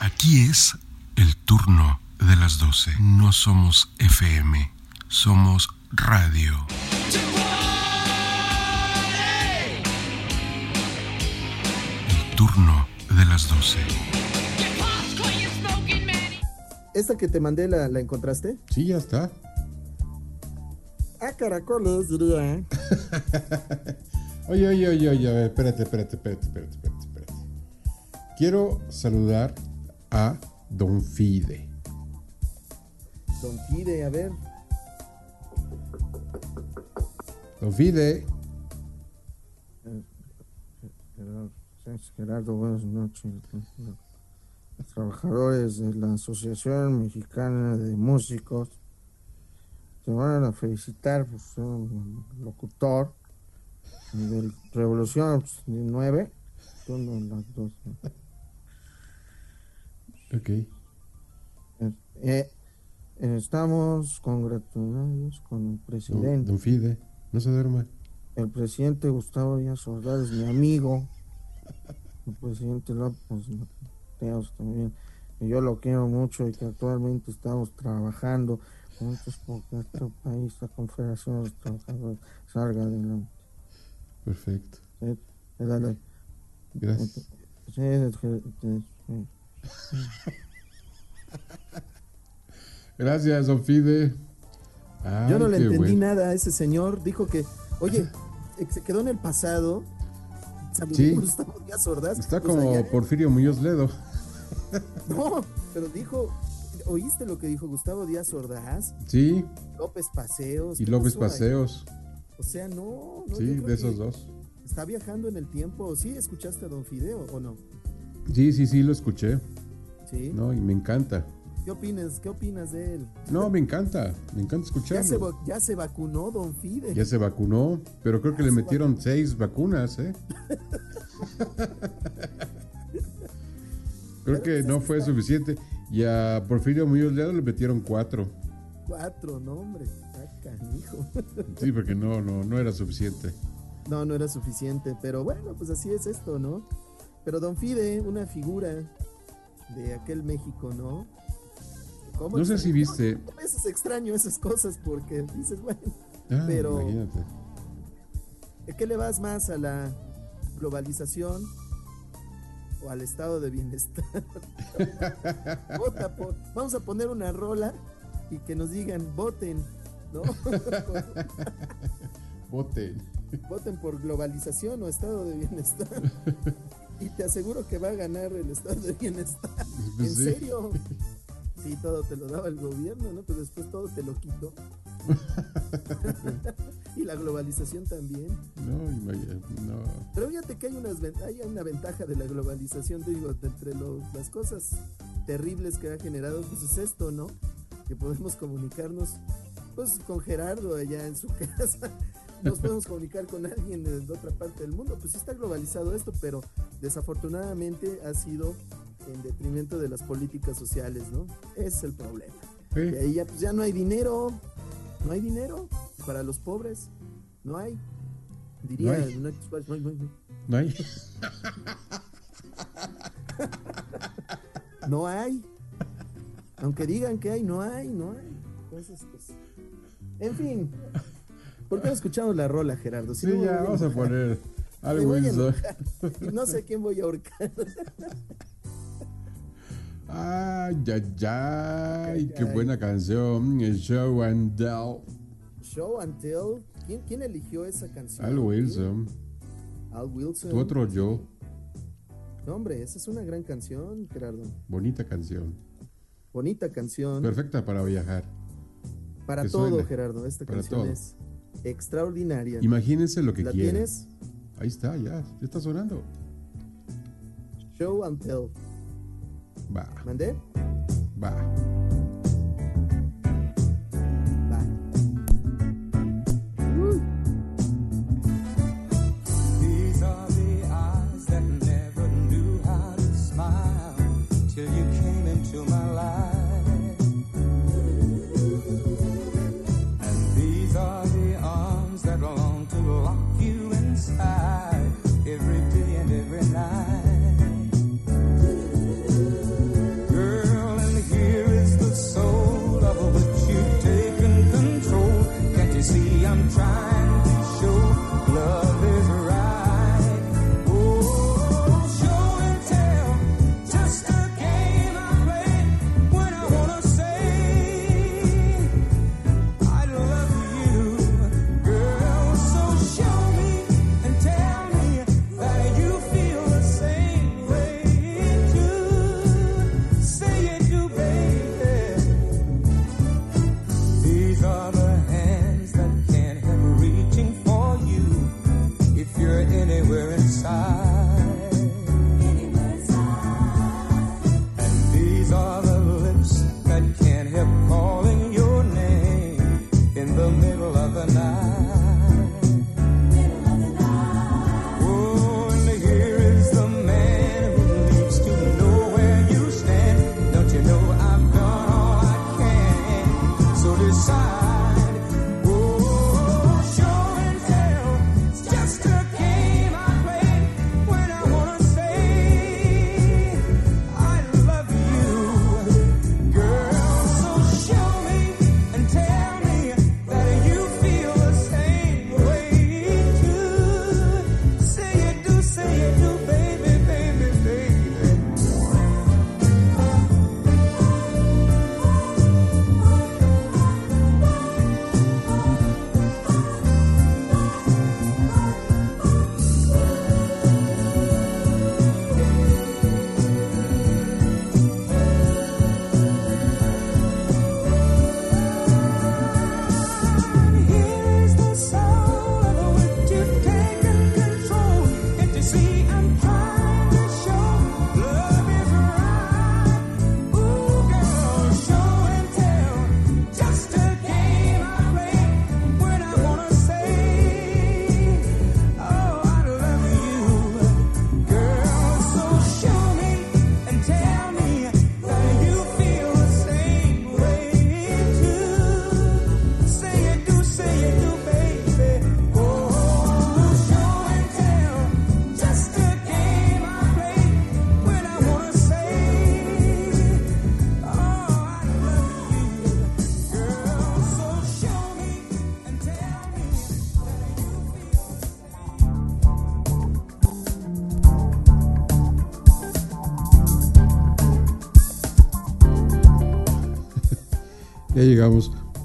Aquí es el turno de las 12. No somos FM, somos radio. El turno de las 12. ¿Esta que te mandé la, la encontraste? Sí, ya está. Ah, caracoles, diría. ¿eh? Oye, oye, oye, oye, a espérate, espérate, espérate, espérate. Quiero saludar a Don Fide. Don Fide, a ver. Don Fide, Gerardo, Gerardo, buenas noches. Los trabajadores de la Asociación Mexicana de Músicos te van a felicitar por ser un locutor del Revolución 9. Son las dos. Ok. Eh, eh, estamos congratulados con el presidente. don Fide, no se duerma. El presidente Gustavo Díaz Ordaz es mi amigo. El presidente López Mateos también. que yo lo quiero mucho y que actualmente estamos trabajando juntos porque nuestro país, la Confederación de los Trabajadores, salga adelante. Perfecto. Sí, eh, dale. Gracias. Sí, Gracias, Don Fide. Ay, Yo no le entendí bueno. nada a ese señor. Dijo que, oye, se quedó en el pasado. Saludó Sí. a Gustavo Díaz Ordaz. Está Pues como allá- Porfirio Muñoz Ledo. No, pero dijo, ¿oíste lo que dijo Gustavo Díaz Ordaz? Sí, López Paseos. y ¿qué López ahí? Paseos. O sea, no, no. Sí, de esos dos. Está viajando en el tiempo. ¿Sí escuchaste a Don Fideo o no? Sí, sí, sí, lo escuché. Sí. No, y me encanta. ¿Qué opinas? ¿Qué opinas de él? No, me encanta. Me encanta Ya se, escucharlo. ya se vacunó Don Fide. Ya se vacunó, pero creo que le metieron seis vacunas, ¿eh? Creo que no fue suficiente. Y a Porfirio Muñoz Ledo le metieron cuatro. Cuatro, no, hombre. Ah, canijo. Sí, porque no, no, no era suficiente. No, no era suficiente, pero bueno, pues así es esto, ¿no? Pero Don Fide, una figura de aquel México, ¿no? ¿Cómo No sé si viste. A veces extraño esas cosas porque dices, bueno, Ah, Pero- imagínate. ¿qué le vas más a la globalización o al estado de bienestar? Vota por- vamos a poner una rola y que nos digan, voten, ¿no? Bote. voten por globalización o estado de bienestar. Y te aseguro que va a ganar el estado de bienestar. Pues ¿En sí. serio? Sí, todo te lo daba el gobierno, ¿no? Pero después todo te lo quitó. y la globalización también. No, no. Pero fíjate que hay, unas, ven- hay una ventaja de la globalización, digo, entre lo- las cosas terribles que ha generado, pues es esto, ¿no? Que podemos comunicarnos, pues con Gerardo allá en su casa, nos podemos comunicar con alguien de, de otra parte del mundo, pues sí está globalizado esto, pero desafortunadamente ha sido en detrimento de las políticas sociales, ¿no? Ese es el problema. Sí. Y ahí ya, pues ya no hay dinero, no hay dinero para los pobres, no hay. Diría, No hay. pues, no hay, no hay, no hay. ¿No hay? No hay. Aunque digan que hay, no hay, no hay. Entonces, pues. En fin. ¿Por qué no escuchamos la rola, Gerardo? Si Sí, no ya, a vamos a poner algo No sé quién voy a ahorcar. Ay, ay, ay, qué buena canción. Show and Tell. Show and Tell. ¿Quién, quién eligió esa canción? Al Wilson. Al Wilson. Tu otro yo. No, hombre, esa es una gran canción, Gerardo. Bonita canción. Bonita canción. Perfecta para viajar. para todo. Gerardo. Esta Para canción todo. es extraordinaria. Imagínense lo que ¿La quieren. tienes? Ahí está, ya. Ya está sonando. Show and Tell. Va, ¿Mandé? Va.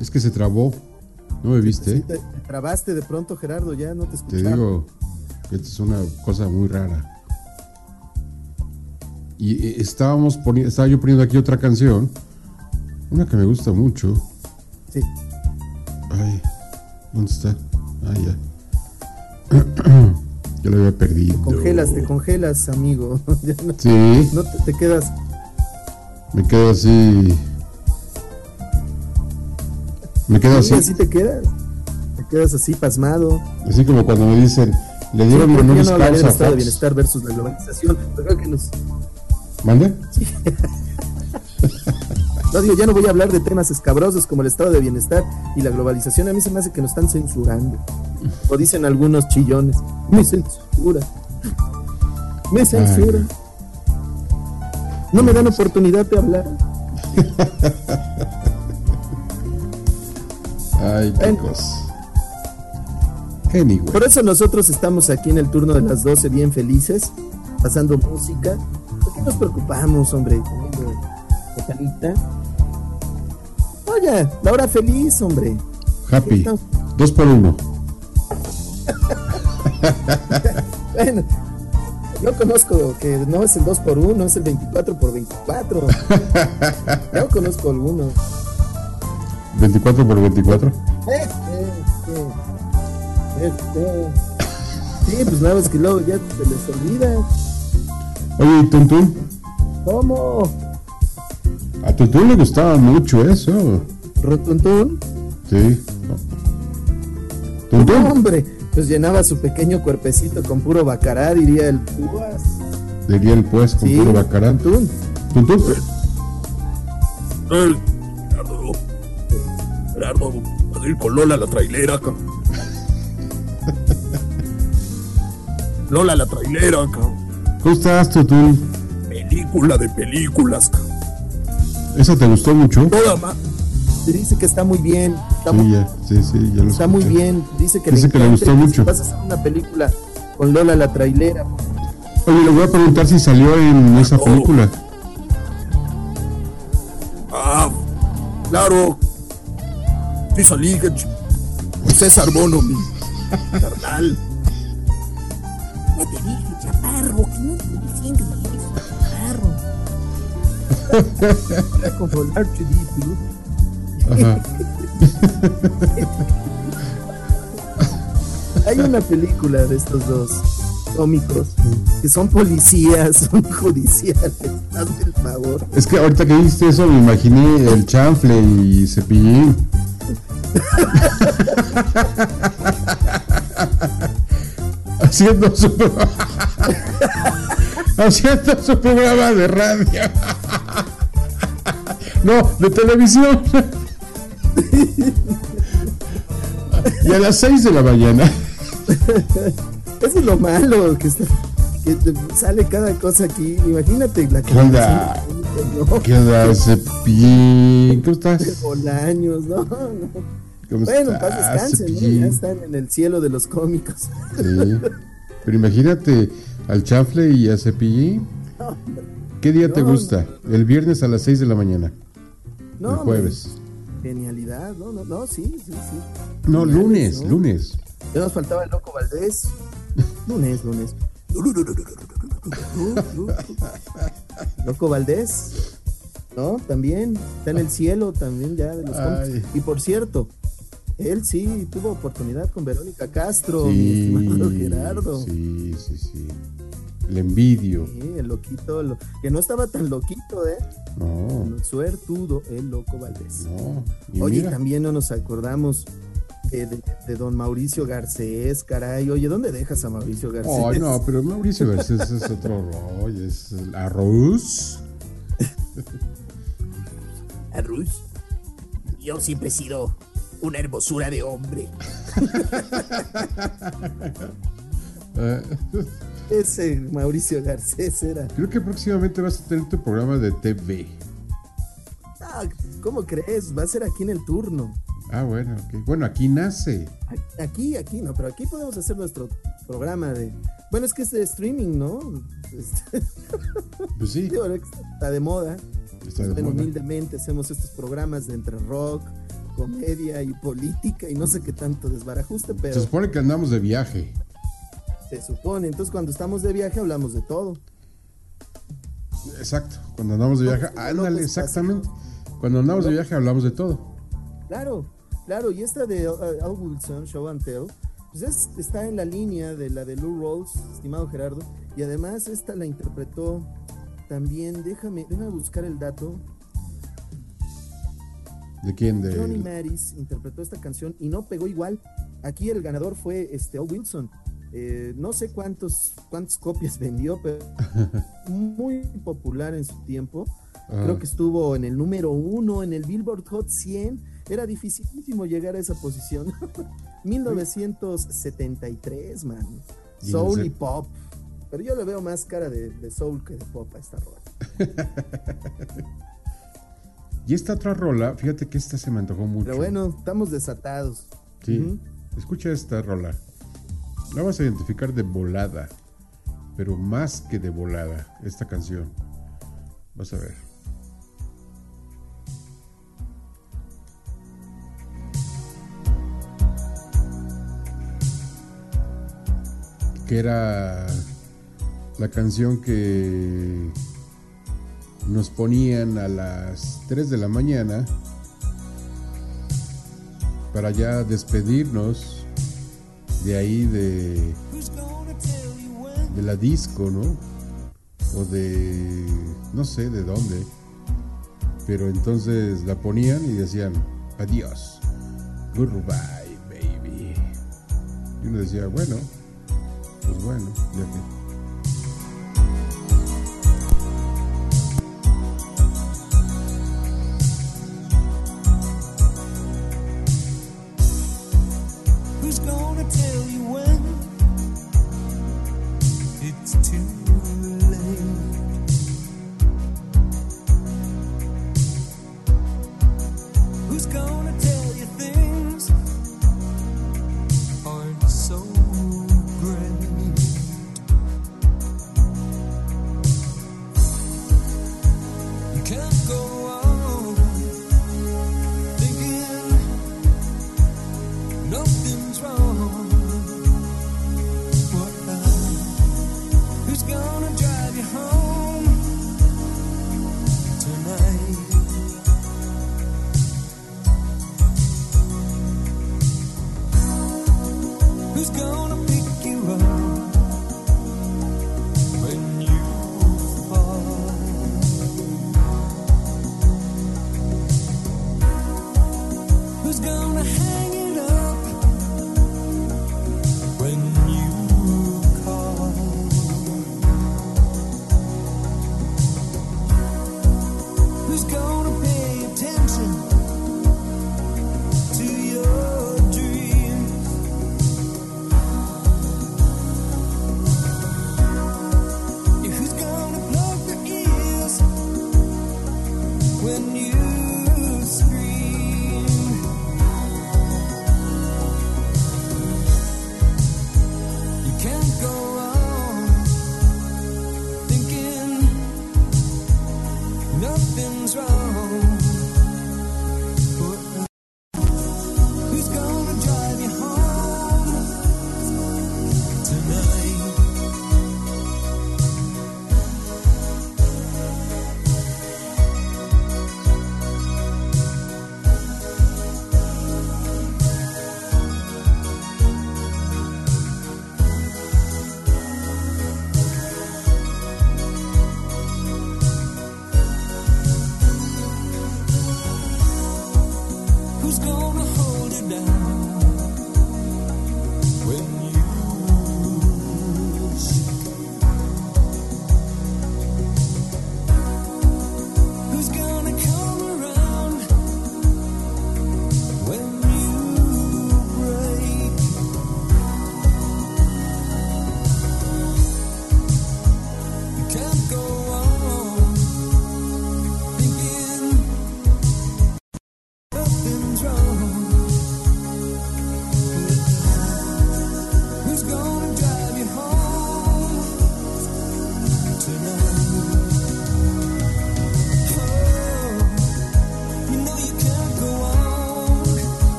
Es que se trabó. ¿No me viste? Sí, te, te trabaste de pronto, Gerardo, ya no te Te escuchaba. digo que es una cosa muy rara. Y eh, estábamos poni- estaba yo poniendo aquí otra canción. Una que me gusta mucho. Sí. Ay, ¿dónde está? Ah, ya. Yo lo había perdido. Congelas, te congelas, amigo. Ya no, Sí, no te, te quedas. me quedo así. Me quedo Sí, así. así te quedas. Te quedas así pasmado. Así como cuando me dicen, le Sí, dieron honoris no causa estado de bienestar versus la globalización. Pero creo que nos, ¿Mande? No digo, ya no voy a hablar de temas escabrosos como el estado de bienestar y la globalización. A mí se me hace que nos están censurando. O dicen algunos chillones. Me censura. Me censura. No me dan oportunidad de hablar. Ay, qué Bueno. cosa. Anyway. Por eso nosotros estamos aquí en el turno de las 12 bien felices, pasando música. ¿Por qué nos preocupamos, hombre? Botanita. Oye, la hora feliz, hombre. Happy. Dos por uno. Bueno, yo conozco que no es el 2 por 1 es el 24 por 24 Yo conozco alguno. 24 por 24. Este, este, este. Sí, pues nada más que luego ya se les olvida. Oye, ¿y Tuntún? ¿Cómo? A Tuntún le gustaba mucho eso. Rotuntún. Sí. Tuntún. Hombre, pues llenaba su pequeño cuerpecito con puro bacará, diría el púas. Diría el pues con Sí, puro bacarán. Tuntún. Tuntún. Gerardo. Vas a ir con Lola la trailera. Lola la trailera. ¿Cómo estás, Tuntún? Película de películas. ¿Esa te gustó mucho? Toda ma... Se dice que está muy bien. Está, Sí, muy, ya, sí, sí, ya lo está muy bien. Dice que Dice que le encanta gustó que mucho. Vas a hacer una película con Lola la trailera. Oye, le voy a preguntar si salió en esa Oh. película. Ah, claro. Que ch- César Bono, mi carnal. Ya te dije, chaparro, que no te que chaparro. Como el Archidipu. Ajá. Hay una película de estos dos cómicos que son policías, son judiciales. Hazme el favor. Es que ahorita que dijiste eso me imaginé el chanfle y cepillín. haciendo su pro- haciendo su programa de radio. no, de televisión. y a las 6 de la mañana. Eso es lo malo, que, está- que te sale cada cosa aquí. Imagínate la ¿Qué onda? ¿no? ¿Qué onda, cepillín? ¿Cómo estás? Bolaños, no, no. ¿Cómo Bueno, estás, paz descansen. Ya están en el cielo de los cómicos. Sí. Pero imagínate al chanfle y a cepillín. ¿Qué día te gusta? El viernes a las 6 de la mañana. No, el jueves. Genialidad, no, no, no, sí, sí, sí. No, lunes, lunes. Ya nos faltaba el loco Valdés. Lunes, lunes. Loco Valdés. ¿No? También. Está en el cielo también ya de los. Y por cierto, él sí tuvo oportunidad con Verónica Castro, mi Sí, estimado Gerardo. sí, sí, sí. Le envidio. Sí, el loquito, lo- que no estaba tan loquito, ¿eh? No, Suertudo, el loco Valdés. no. Y Oye, mira, también no nos acordamos de, de- de don Mauricio Garcés, caray. Oye, ¿dónde dejas a Mauricio Garcés? Ay, no, pero Mauricio Garcés es otro rollo. Es el arroz. Arruz. Yo siempre he sido una hermosura de hombre. Ese Mauricio Garcés era. creo que próximamente vas a tener tu programa de TV. Ah, ¿Cómo crees? Va a ser aquí en el turno. Ah, bueno, ok. Bueno, aquí nace. Aquí, aquí, no, pero aquí podemos hacer nuestro programa de. Bueno, es que es de streaming, ¿no? Este, Pues sí. digo, está de moda. Está de Bueno, moda. humildemente hacemos estos programas de entre rock, comedia y política y no sé qué tanto desbarajuste, pero Se supone que andamos de viaje. se supone. Entonces, cuando estamos de viaje, hablamos de todo. Exacto. Cuando andamos de viaje, ándale, exactamente. Cuando andamos de viaje hablamos de todo. Claro, claro. Y esta de uh, Al Wilson, Show and Tell, pues es- está en la línea de la de Lou Rawls, estimado Gerardo. Y además, esta la interpretó también. Déjame, déjame buscar el dato. ¿De quién? De... Johnny Maris interpretó esta canción y no pegó igual. Aquí el ganador fue este Al Wilson. Eh, no sé cuántos cuántas copias vendió, pero muy popular en su tiempo. Ajá. Creo que estuvo en el número uno en el Billboard Hot 100. Era dificilísimo llegar a esa posición. 1973, man. Y Soul no sé- y pop. Pero yo le veo más cara de, de soul que de pop a esta rola. Y esta otra rola, fíjate que esta se me antojó mucho. Pero bueno, estamos desatados. Sí. Escucha esta rola. La vas a identificar de volada. Pero más que de volada, esta canción. Vas a ver. Que era la canción que nos ponían a las 3 de la mañana para ya despedirnos de ahí de, de la disco, ¿no? O de no sé de dónde. Pero entonces la ponían y decían, adiós, goodbye, baby. Y uno decía, bueno, pues bueno, ya que.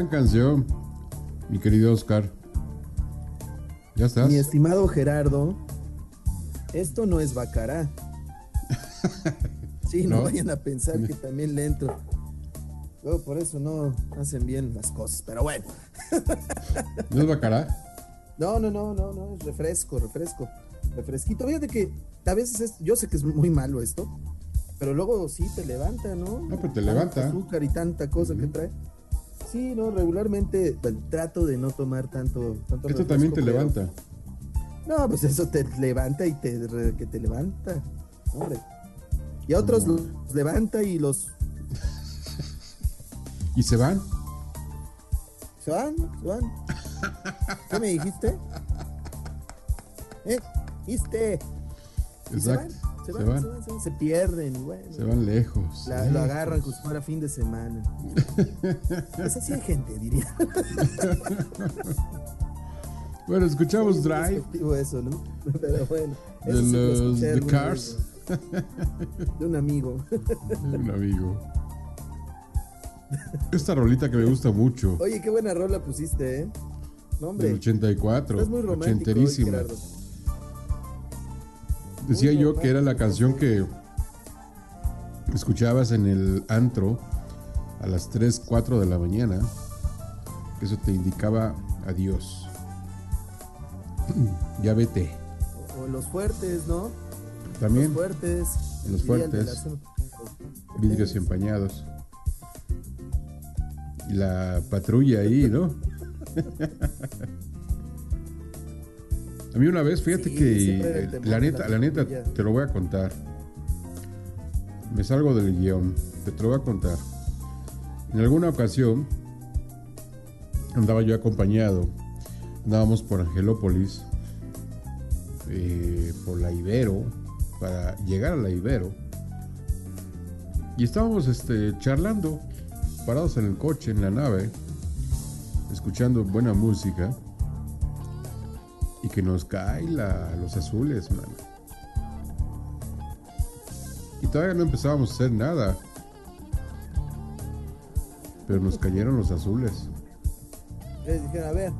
Gran canción, mi querido Oscar. ¿Ya estás? Mi estimado Gerardo, esto no es Bacará. Sí, no, ¿No? vayan a pensar que también le entro. Luego por eso no hacen bien las cosas, pero bueno. ¿No es Bacará? No, no, no, no, no, es refresco, refresco, refresquito. Fíjate que a veces es, yo sé que es muy malo esto, pero luego sí te levanta, ¿no? No, pero te levanta. azúcar y tanta cosa que trae. Sí, no, regularmente bueno, trato de no tomar tanto. tanto Esto también te levanta. No, pues eso te levanta y te que te levanta, hombre. Y a otros los levanta y los ¿Y se van? se van, se van. ¿Qué me dijiste? ¿Eh? ¿Viste? Y se van, se van, se van, se van, se pierden, bueno. Se van lejos. La- lo agarran como si fuera fin de semana. Pues así hay gente, diría. Bueno, escuchamos Es Drive despectivo eso, ¿no? Pero bueno. de eso los The Cars. De un amigo. Un amigo. Esta rolita que me gusta mucho. Oye, qué buena rola pusiste, ¿eh? No, hombre. Del 84. Estás muy romántico. Gerardo. Decía yo que era la canción que escuchabas en el antro a las 3, 4 de la mañana. Eso te indicaba adiós. ya vete. O, o los fuertes, ¿no? También Los fuertes. Los fuertes. vidrios empañados. Y la patrulla ahí, ¿no? A mí una vez, fíjate Sí, que temor la neta, la la neta, te lo voy a contar. Me salgo del guion, te, te lo voy a contar. En alguna ocasión andaba yo acompañado, andábamos por Angelópolis, eh, por la Ibero, para llegar a la Ibero. Y estábamos este, charlando, parados en el coche, en la nave, escuchando buena música. Y que nos cae la, los azules, mano. Y todavía no empezábamos a hacer nada. Pero nos cayeron los azules. Les dijeron, a ver,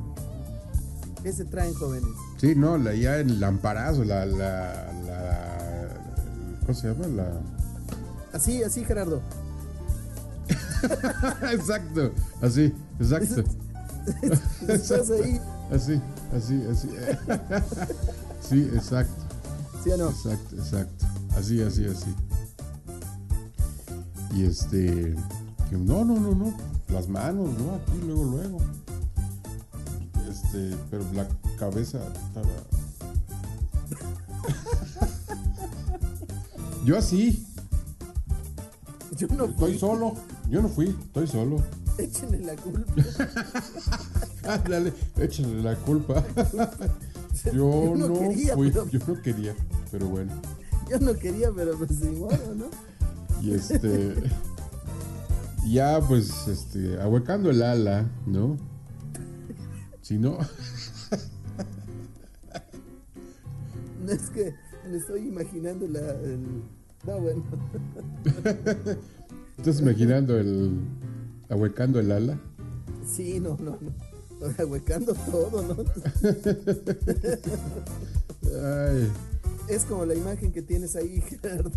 ¿qué se traen jóvenes? Sí, no, la, ya en lamparazo, la, la, la, ¿cómo se llama? La, Así, así, Gerardo. exacto, así, exacto, Estás ahí, así, así, así, sí, exacto, ¿sí o no? exacto, exacto, así, así, así. Y este, no, no, no, no, las manos, no, aquí, luego, luego. Este, pero la cabeza estaba. Yo así, Yo no estoy fui. solo, yo no fui, estoy solo. Échenle la culpa. Ándale, échale la culpa. Yo, Yo no quería, fui, pero- yo no quería, pero bueno. Yo no quería, pero pues modo, ¿no? Y este. ya, pues, este, ahuecando el ala, ¿no? Si no, No es que me estoy imaginando la. el- No, bueno. estás imaginando el. Ahuecando el ala. Sí, no, no, no. O sea, huecando todo, ¿no? Ay, Es como la imagen que tienes ahí, Gerardo.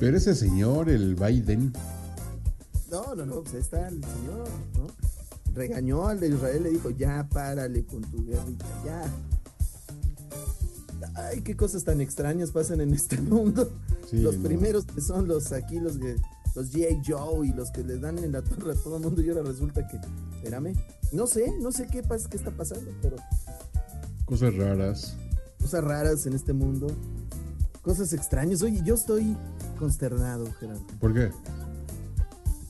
pero ese señor, el Biden, No, no, no, pues ahí está el señor, ¿no? Regañó al de Israel, le dijo, ya párale con tu guerrita, ya. Ay, qué cosas tan extrañas pasan en este mundo. Sí, los no. primeros que son los aquí, los que los G.I. Joe y los que les dan en la torre a todo el mundo y ahora resulta que, espérame, no sé, no sé qué pasa, qué está pasando, pero cosas raras. cosas raras en este mundo, cosas extrañas. Oye, yo estoy consternado, Gerardo, ¿Por qué?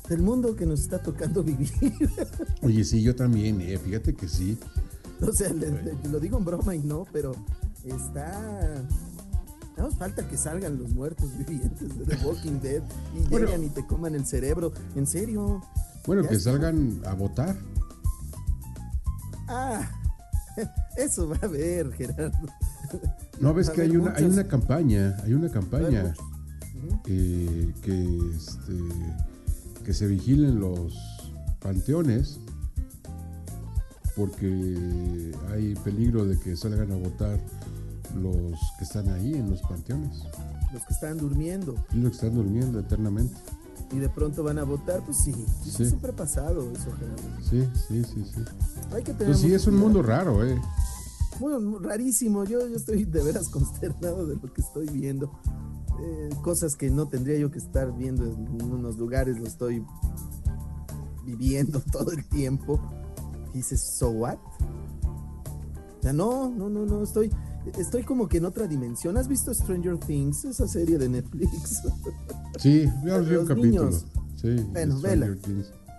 del mundo que nos está tocando vivir. Oye, sí, yo también, eh, fíjate que sí. O sea, le- le- lo digo en broma y no, pero está. Nada más falta que salgan los muertos vivientes de The Walking Dead y Bueno. y te coman el cerebro. En serio. Bueno, que está. salgan a votar. Ah, eso va a haber, Gerardo. No, ves que hay una, hay una campaña, hay una campaña eh, que, este, que se vigilen los panteones porque hay peligro de que salgan a votar los que están ahí en los panteones Los que están durmiendo y los que están durmiendo eternamente. y de pronto van a votar, pues sí, Sí. siempre ha pasado eso. Sí, sí, sí, sí. Hay que tener Pues sí, es un mundo raro, ¿eh? Muy rarísimo. Yo, yo estoy de veras consternado de lo que estoy viendo. Eh, cosas que no tendría yo que estar viendo en unos lugares, lo estoy viviendo todo el tiempo. Y dices, ¿so what? O sea, no, no, no, no, estoy, estoy como que en otra dimensión. ¿Has visto Stranger Things, esa serie de Netflix? Sí, vi un capítulo. Sí, Bueno, vela.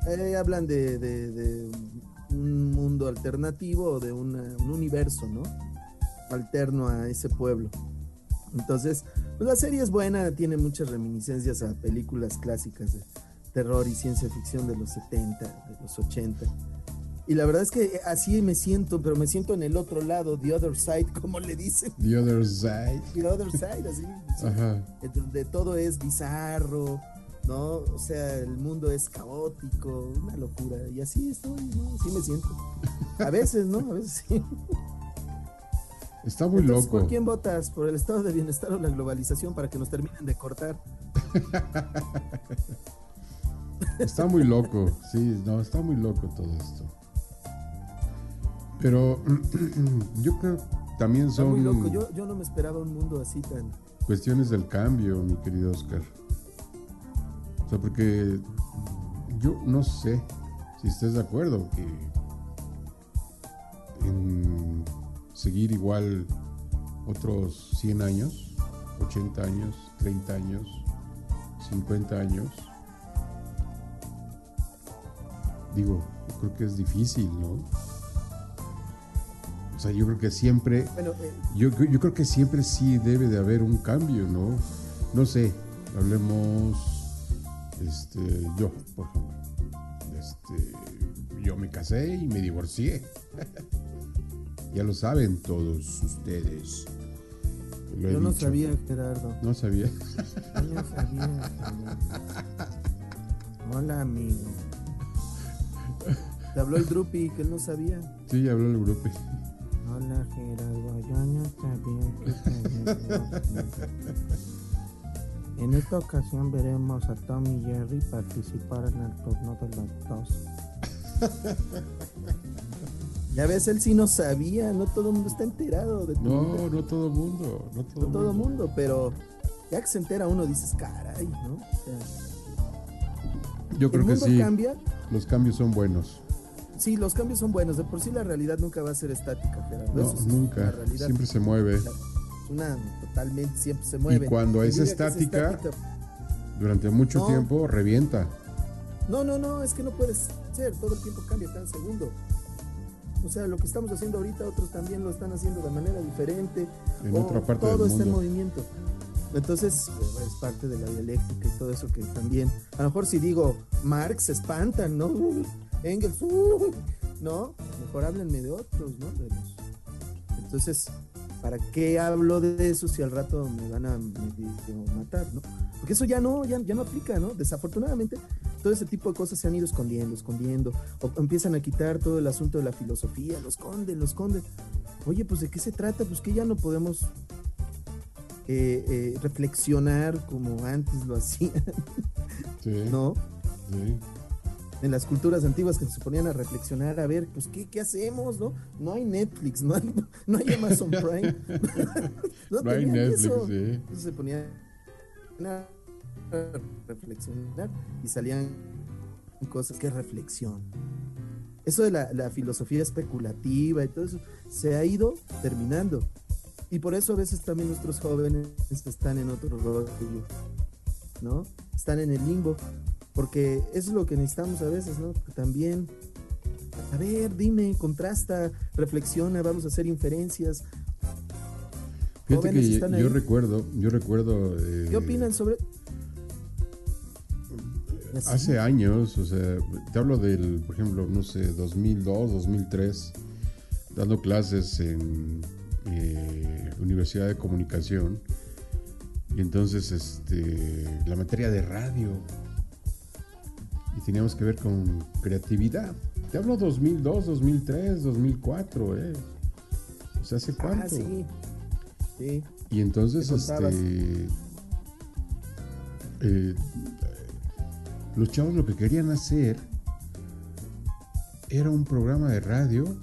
Eh, hablan de, de- de un mundo alternativo de una- un universo, ¿no? Alterno a ese pueblo. Entonces, pues la serie es buena, tiene muchas reminiscencias a películas clásicas de terror y ciencia ficción de los 70, de los 80. Y la verdad es que así me siento, pero me siento en el otro lado, the other side, como le dicen. The Other Side. The other side, así. sí Ajá. de, de todo es bizarro, ¿no? O sea, el mundo es caótico, una locura. Y así estoy, ¿no? Así me siento. A veces, ¿no? A veces sí. Está muy Entonces, loco. ¿Por quién votas? ¿Por el estado de bienestar o la globalización para que nos terminen de cortar? Está muy loco. Sí, no, está muy loco todo esto. Pero yo creo también son muy loco. Yo, yo no me esperaba un mundo así tan... cuestiones del cambio, mi querido Oscar. O sea, porque yo no sé si estés de acuerdo que en seguir igual otros 100 años, 80 años, 30 años, 50 años. Digo, yo creo que es difícil, ¿no? O sea, yo creo que siempre Bueno, eh, yo, yo creo que siempre sí debe de haber un cambio, ¿no? No sé, hablemos, este, yo, por ejemplo, este, yo me casé y me divorcié. ya lo saben todos ustedes. Lo yo no dicho. sabía, Gerardo. No sabía. Yo no sabía. Gerardo. Hola, amigo. Te habló el Drupi, que él no sabía. Sí, habló el grupo. Hola Gerardo, yo no sabía que. En esta ocasión veremos a Tom y Jerry participar en el turno de los dos. Ya ves, él sí no sabía, no todo el mundo está enterado de vida. No, no todo mundo, no todo, No todo el mundo. mundo, pero ya que se entera uno dices, caray, ¿no? O sea, Yo creo el que mundo sí, cambia, los cambios son buenos. Sí, los cambios son buenos, de por sí la realidad nunca va a ser estática, Gerardo. No, eso es nunca, realidad. siempre se mueve. Una totalmente, siempre se mueve. cuando El es que estática, Durante mucho No. tiempo revienta. No, no, no, es que no puedes ser, todo el tiempo cambia cada segundo. O sea, lo que estamos haciendo ahorita, otros también lo están haciendo de manera diferente. En o otra parte todo del está en movimiento. Entonces, es parte de la dialéctica y todo eso que también. A lo mejor si digo Marx, se espantan, ¿no? Engels, ¿no? Mejor háblenme de otros, ¿no? De los- Entonces, ¿para qué hablo de eso si al rato me van a matar, ¿no? Porque eso ya no, ya, ya no aplica, ¿no? Desafortunadamente, todo ese tipo de cosas se han ido escondiendo, escondiendo, o empiezan a quitar todo el asunto de la filosofía, lo esconden, lo esconden. Oye, pues ¿de qué se trata? Pues que ya no podemos eh, eh, reflexionar como antes lo hacían, Sí, ¿no? sí. En las culturas antiguas que se ponían a reflexionar, a ver, pues ¿qué, qué hacemos, no? No hay Netflix, no hay, no hay Amazon Prime. no, No hay Netflix, eso. sí. Entonces se ponían a reflexionar y salían cosas que reflexión. Eso de la, la filosofía especulativa y todo eso se ha ido terminando. Y por eso a veces también nuestros jóvenes están en otro rollo, ¿no? Están en el limbo. Porque eso es lo que necesitamos a veces, ¿no? También, a ver, dime, contrasta, reflexiona, vamos a hacer inferencias. Fíjate que están yo ahí. recuerdo, yo recuerdo. eh, ¿Qué opinan sobre...? Hace años, o sea, te hablo del, por ejemplo, no sé, 2002, 2003, dando clases en eh, Universidad de Comunicación. Y entonces, este, la materia de radio. Y teníamos que ver con creatividad. Te hablo 2002, 2003, 2004, ¿eh? O sea, ¿hace cuánto? Ah, sí. Sí. Y entonces, este. eh, los chavos lo que querían hacer era un programa de radio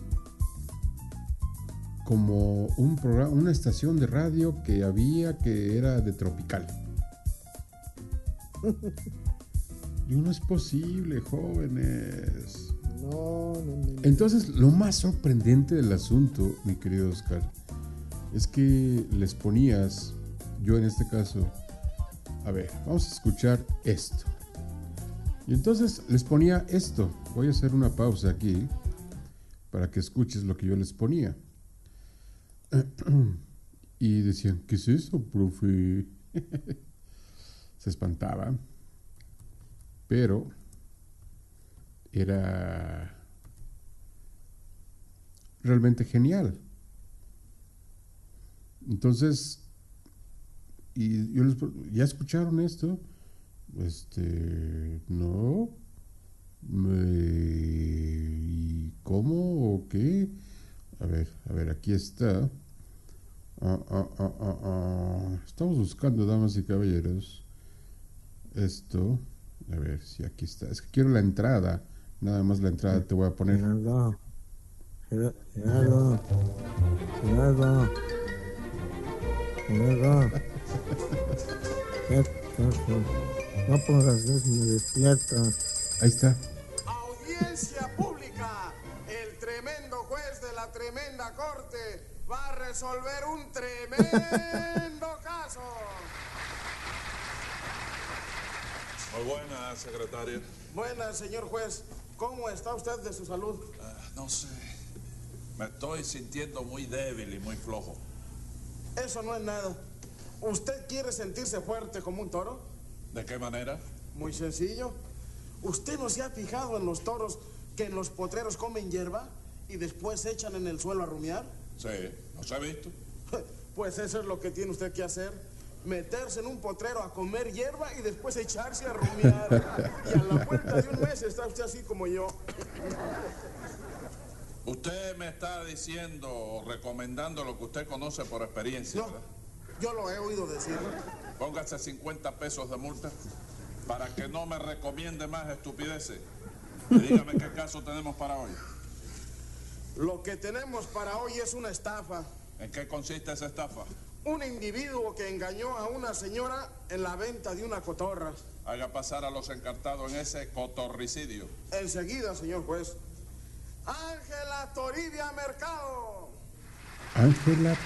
como un programa, una estación de radio que había que era de tropical. Y no es posible, jóvenes. No, no, no. no. Entonces, lo más sorprendente del asunto, mi querido Oscar, es que les ponías, yo en este caso, a ver, vamos a escuchar esto. Y entonces les ponía esto. Voy a hacer una pausa aquí para que escuches lo que yo les ponía. Y decían, ¿qué es eso, profe? Se espantaba. Pero era realmente genial. Entonces, y yo les, ¿ya escucharon esto? Este, no. ¿Y cómo o qué? A ver, a ver, aquí está. Ah, ah, ah. Estamos buscando, damas y caballeros. Esto. A ver si aquí está. Es que quiero la entrada. Nada más la entrada te voy a poner. Gerardo. Ger- Gerardo. Gerardo. Gerardo. ¿Qué- qué- qué? No pongas eso, me despierta. Ahí está. Audiencia pública. El tremendo juez de la tremenda corte va a resolver un tremendo caso. Muy buena, secretario. Buenas, señor juez. ¿Cómo está usted de su salud? Ah, no sé. Me estoy sintiendo muy débil y muy flojo. Eso no es nada. ¿Usted quiere sentirse fuerte como un toro? ¿De qué manera? Muy sencillo. ¿Usted no se ha fijado en los toros que en los potreros comen hierba y después se echan en el suelo a rumiar? Sí, ¿los he visto? Pues eso es lo que tiene usted que hacer. Meterse en un potrero a comer hierba y después echarse a rumiar. Y a la vuelta de un mes está usted así como yo. Usted me está diciendo o recomendando lo que usted conoce por experiencia, No, ¿verdad? yo lo he oído decir. Póngase 50 pesos de multa para que no me recomiende más estupideces. Y dígame qué caso tenemos para hoy. Lo que tenemos para hoy es una estafa. ¿En qué consiste esa estafa? Un individuo que engañó a una señora en la venta de una cotorra. Haga pasar a los encartados en ese cotorricidio. Enseguida, señor juez. Ángela Toribia Mercado. Ángela.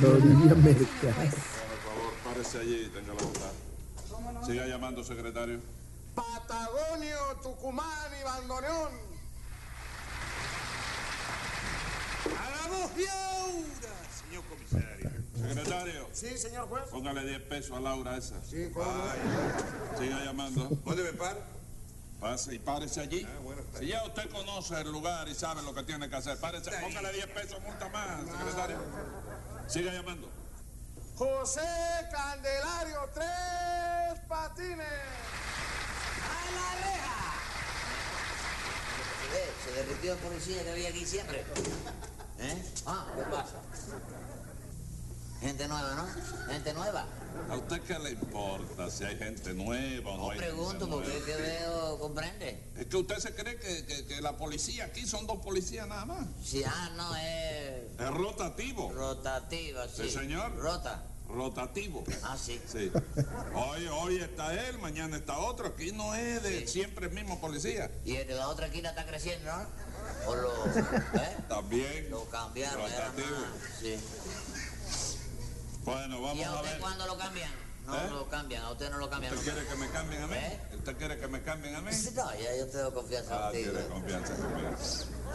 Toribia Mercado. Por favor, párese allí y tenga la bondad. Siga llamando, secretario. Patagonio, Tucumán y Bandoneón. A la voz de Aura, señor comisario. Secretario, Sí, señor juez. póngale 10 pesos a Laura esa. Sí, cómo no. Siga llamando. ¿Dónde me paro? Pase y párese allí. Ah, bueno, si ya usted conoce el lugar y sabe lo que tiene que hacer, párese. Póngale 10 pesos multa más, secretario. Siga llamando. José Candelario, tres patines. ¡A la reja! Eh, Se derritió el policía que había aquí siempre. ¿Eh? Ah, ¿qué pasa? Gente nueva, ¿no? Gente nueva. ¿A usted qué le importa si hay gente nueva o no No hay pregunto gente porque nueva? es que veo, comprende. Es que usted se cree que, que- que la policía aquí son dos policías nada más. Sí, ah, no, es Es rotativo. rotativa, sí. Sí, señor. Rota. Rotativo. Ah, sí. Sí. Hoy, hoy está él, mañana está otro. Aquí no es de Sí. siempre el mismo policía. Y el de la otra esquina está creciendo, ¿no? O lo, ¿eh? También. Lo cambiaron, era Rotativo. más. Sí. Bueno, ¿Y vamos a a usted ver. cuándo lo cambian? No ¿Eh? lo cambian, a usted no lo cambian. ¿Usted nunca. quiere que me cambien a mí? ¿Eh? ¿Usted quiere que me cambien a mí? No, ya yo tengo confianza Ah, contigo. tiene confianza conmigo.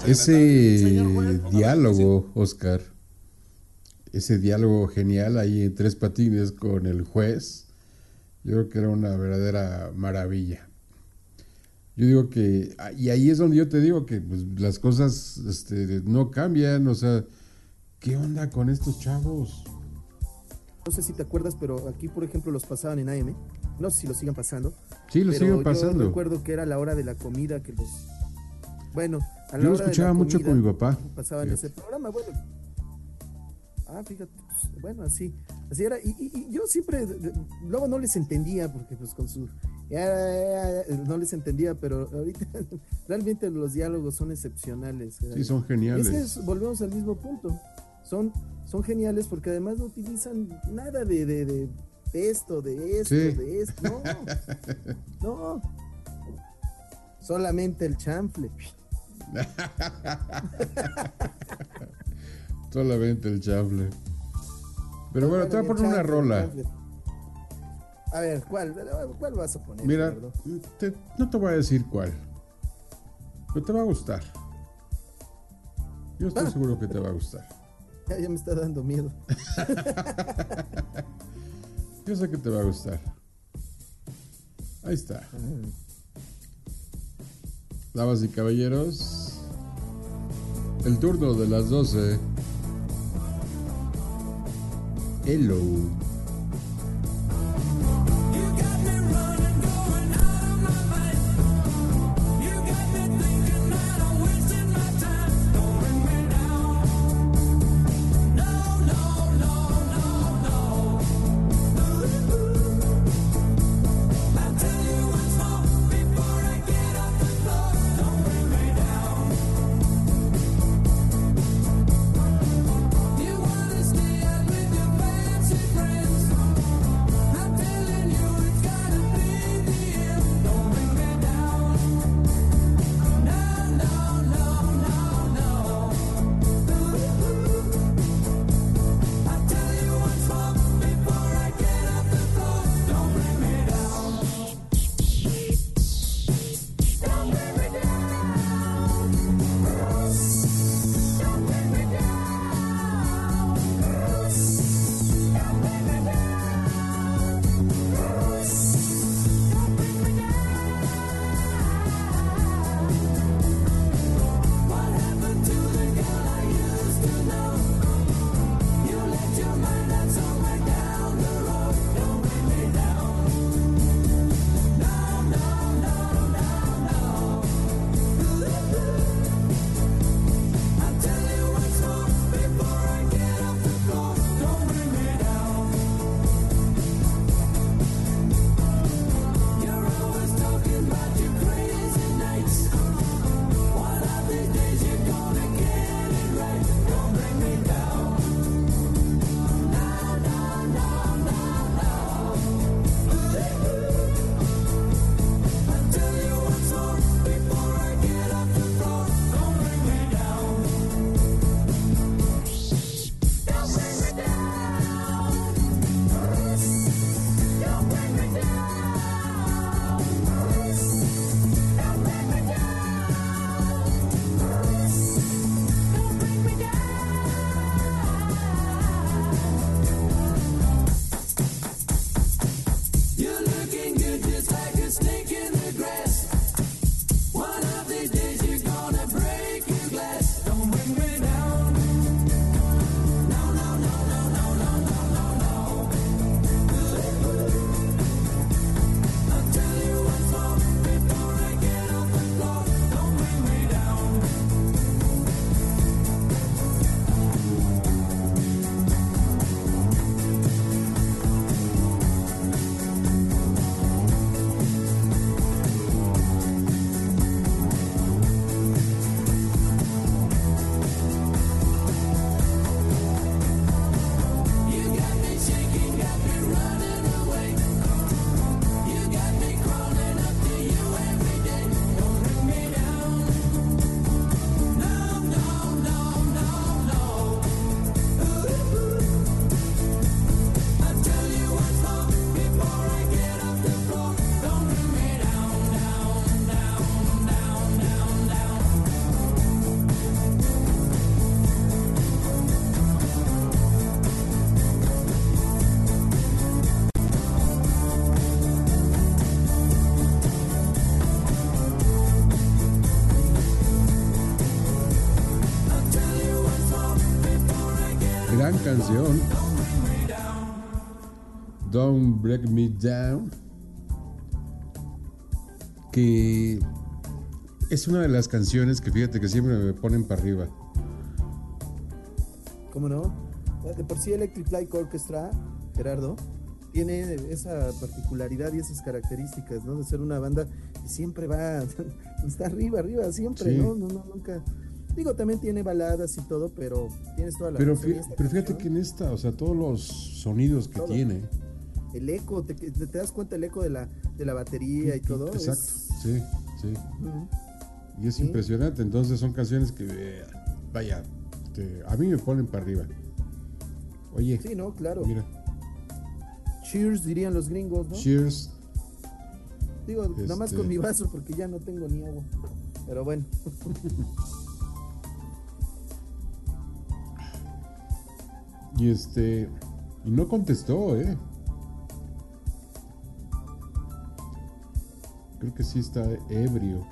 Ese diálogo, Oscar, ese diálogo genial ahí en Tres Patines con el juez, yo creo que era una verdadera maravilla. Yo digo que, ah, y ahí es donde yo te digo que pues, las cosas este, no cambian, o sea, ¿qué onda con estos chavos? No sé si te acuerdas, pero aquí, por ejemplo, los pasaban en AM. No sé si los sigan pasando. Sí, lo pero siguen Yo pasando. recuerdo que era la hora de la comida que los. Bueno, a la Yo lo hora de la escuchaba mucho comida, con mi papá. Pasaban Fíjate. ese programa, bueno. Ah, fíjate, pues, bueno, así, así era. Y, y- y yo siempre, luego no les entendía, porque pues con su... ya, ya, ya, no les entendía, pero ahorita realmente los diálogos son excepcionales. Sí, son geniales. Es que es- volvemos al mismo punto. Son, son geniales porque además no utilizan nada de, de, de esto, de esto, Sí. de esto. No, no. Solamente el chanfle. Solamente el chafle. Pero bueno, te voy a poner una rola. A ver, ¿cuál, cuál vas a poner? Mira, te- no te voy a decir cuál. Pero te va a gustar. Yo estoy Ah. seguro que te va a gustar. Ya, me está dando miedo. Yo sé que te va a gustar. Ahí está. Damas y caballeros, el turno de las 12. Hello. Canción. Don't Break Me Down. Que Es una de las canciones que fíjate que siempre me ponen para arriba. ¿Cómo no? De por sí Electric Light Orchestra, Gerardo, tiene esa particularidad y esas características, ¿no? De ser una banda que siempre va, está arriba, arriba, siempre, Sí. ¿no? No, no, nunca. Digo, también tiene baladas y todo, pero tienes toda la Pero, fí- pero fíjate canción, que en esta, o sea, todos los sonidos que Todo. tiene. El eco, te, te- das cuenta el eco de la, de la batería y todo. Exacto, es- sí, sí. Y es Sí. impresionante. Entonces son canciones que, eh, vaya, este, a mí me ponen para arriba. Oye, Sí, no, claro. mira, Cheers dirían los gringos, ¿no? Cheers. Digo, nada más Este- con mi vaso porque ya no tengo ni agua. Pero bueno. Y este, y no contestó, ¿eh? Creo que sí está ebrio.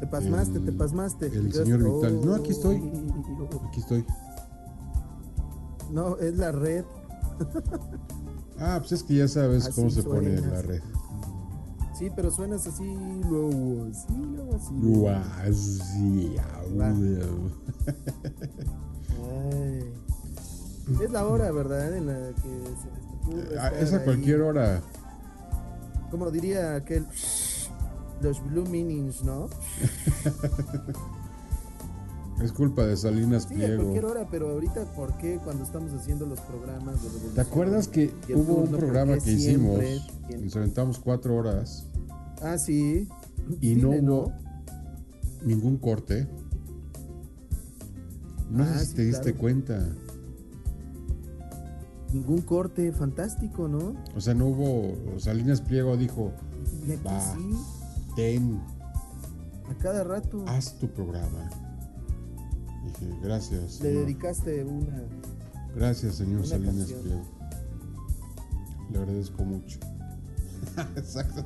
Te pasmaste, El- te pasmaste. el señor Vitales. No, aquí estoy. Oh. Aquí estoy. No, es la red. Ah, pues es que ya sabes Así cómo se pone en la red. Sí, pero suenas así, luego así, luego así. Ay. Es la hora, ¿verdad? En la que se estar Es a ahí. cualquier hora. Como diría aquel. Los Blue Meanings, ¿no? Es culpa de Salinas Sí, a Pliego. cualquier hora, pero ahorita, ¿por qué cuando estamos haciendo los programas de? ¿Te acuerdas que hubo un turno, programa por qué que hicimos y nos aventamos cuatro horas Ah, sí. y no hubo ningún corte? No Ah, sé si sí, te diste claro. cuenta. Ningún corte, fantástico, ¿no? O sea, no hubo. Salinas Pliego dijo: Y aquí Va, sí, ten, a cada rato. haz tu programa. Dije: Gracias. Le señor. dedicaste una. Gracias, señor una Salinas. Pliego. Le agradezco mucho. exacto.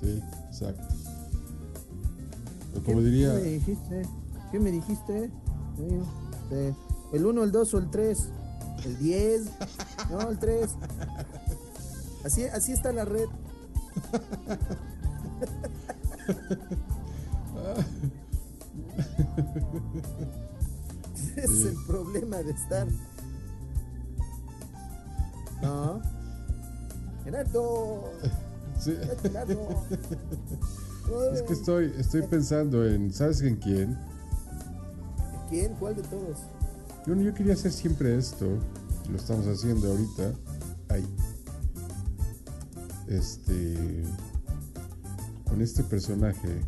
sí, exacto. Como ¿Qué- diría. ¿Qué me dijiste? ¿Qué me dijiste? Eh, ¿El 1, el 2 o el 3? ¿El 10? No, el 3. Así, así está la red. Es Sí. el problema de estar. No. Gerardo. Sí. Gerardo. Es que estoy, estoy pensando en, ¿sabes en quién? ¿Quién? ¿Cuál de todos? Yo, yo quería hacer siempre esto, lo estamos haciendo ahorita. Ay. Este. Con este personaje.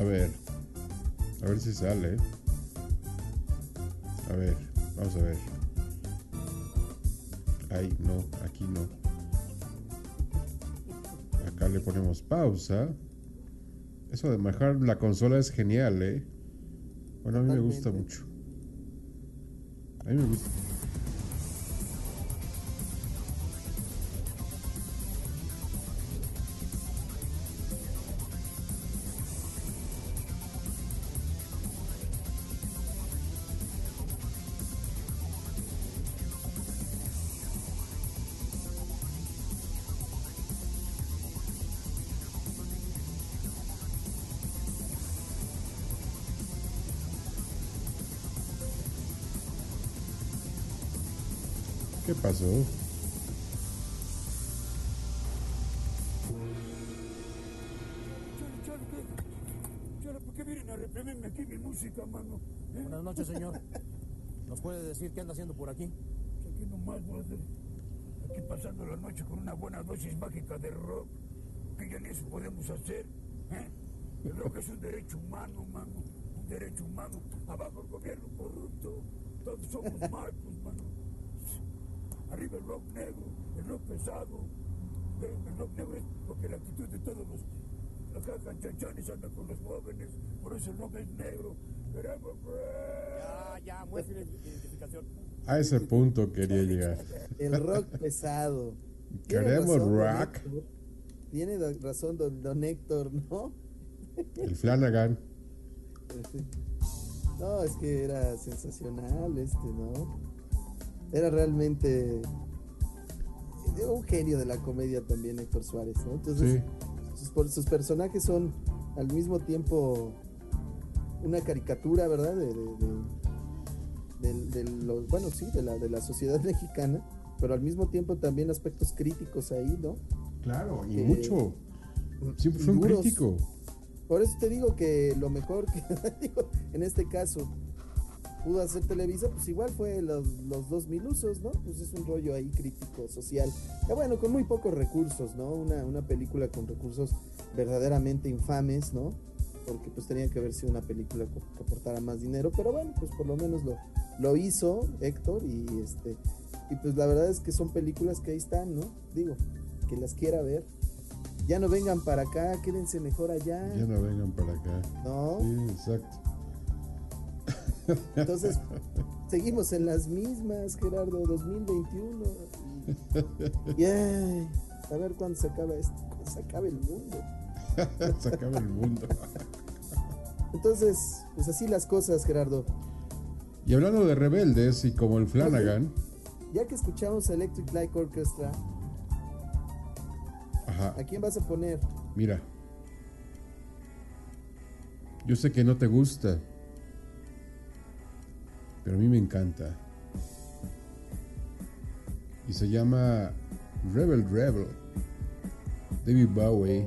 A ver. A ver si sale. A ver, vamos a ver. Ay, no, aquí no. Acá le ponemos pausa. Eso de manejar la consola es genial, ¿eh? Bueno, a mí me gusta mucho. A mí me gusta. ¿Qué pasó? ¿por qué vienen a reprimirme aquí mi música, mano? ¿Eh? Buenas noches, señor. ¿Nos puede decir qué anda haciendo por aquí? Aquí nomás, brother. Aquí pasando la noche con una buena dosis mágica de rock. Que ya ni eso podemos hacer. ¿eh? El rock es un derecho humano, mano. Un derecho humano. Abajo el gobierno corrupto. Todos somos marcos, mano. Arriba el rock negro, el rock pesado. Pero el rock negro es porque la actitud de todos los, los canchanchanes anda con los jóvenes. Por eso el rock es negro. Queremos Ya, ya, muestre la identificación. A ese punto quería llegar. El rock pesado. Tiene Queremos razón, rock. Tiene razón don, don Héctor, ¿no? El Flanagan. No, es que era sensacional este, ¿no? Era realmente un genio de la comedia también Héctor Suárez, ¿no? Entonces, sus, por- sus personajes son al mismo tiempo una caricatura, ¿verdad? De, de- de- de- los- bueno, sí, de la, de la sociedad mexicana, pero al mismo tiempo también aspectos críticos ahí, ¿no? Claro, y mucho. Siempre fue un duros. crítico. Por eso te digo que lo mejor que digo, en este caso pudo hacer Televisa, pues igual fue los, los 2000 usos, ¿no? Pues es un rollo ahí crítico, social. Ya bueno, con muy pocos recursos, ¿no? Una, una película con recursos verdaderamente infames, ¿no? Porque pues tenía que haber sido una película que aportara más dinero, pero bueno, pues por lo menos lo, lo hizo Héctor y este y pues la verdad es que son películas que ahí están, ¿no? Digo, que las quiera ver. Ya no vengan para acá, quédense mejor allá. Ya no vengan para acá. No. Sí, exacto. Entonces, seguimos en las mismas, Gerardo, 2021. Y, ay, a ver cuándo se acaba esto, cuándo se acaba el mundo. Se acaba el mundo. Entonces, pues así las cosas, Gerardo. Y hablando de rebeldes y como el Flanagan, Ya que escuchamos Electric Light Orchestra, ajá, ¿a quién vas a poner? mira. Yo sé que no te gusta, pero a mí me encanta. Y se llama Rebel Rebel. David Bowie.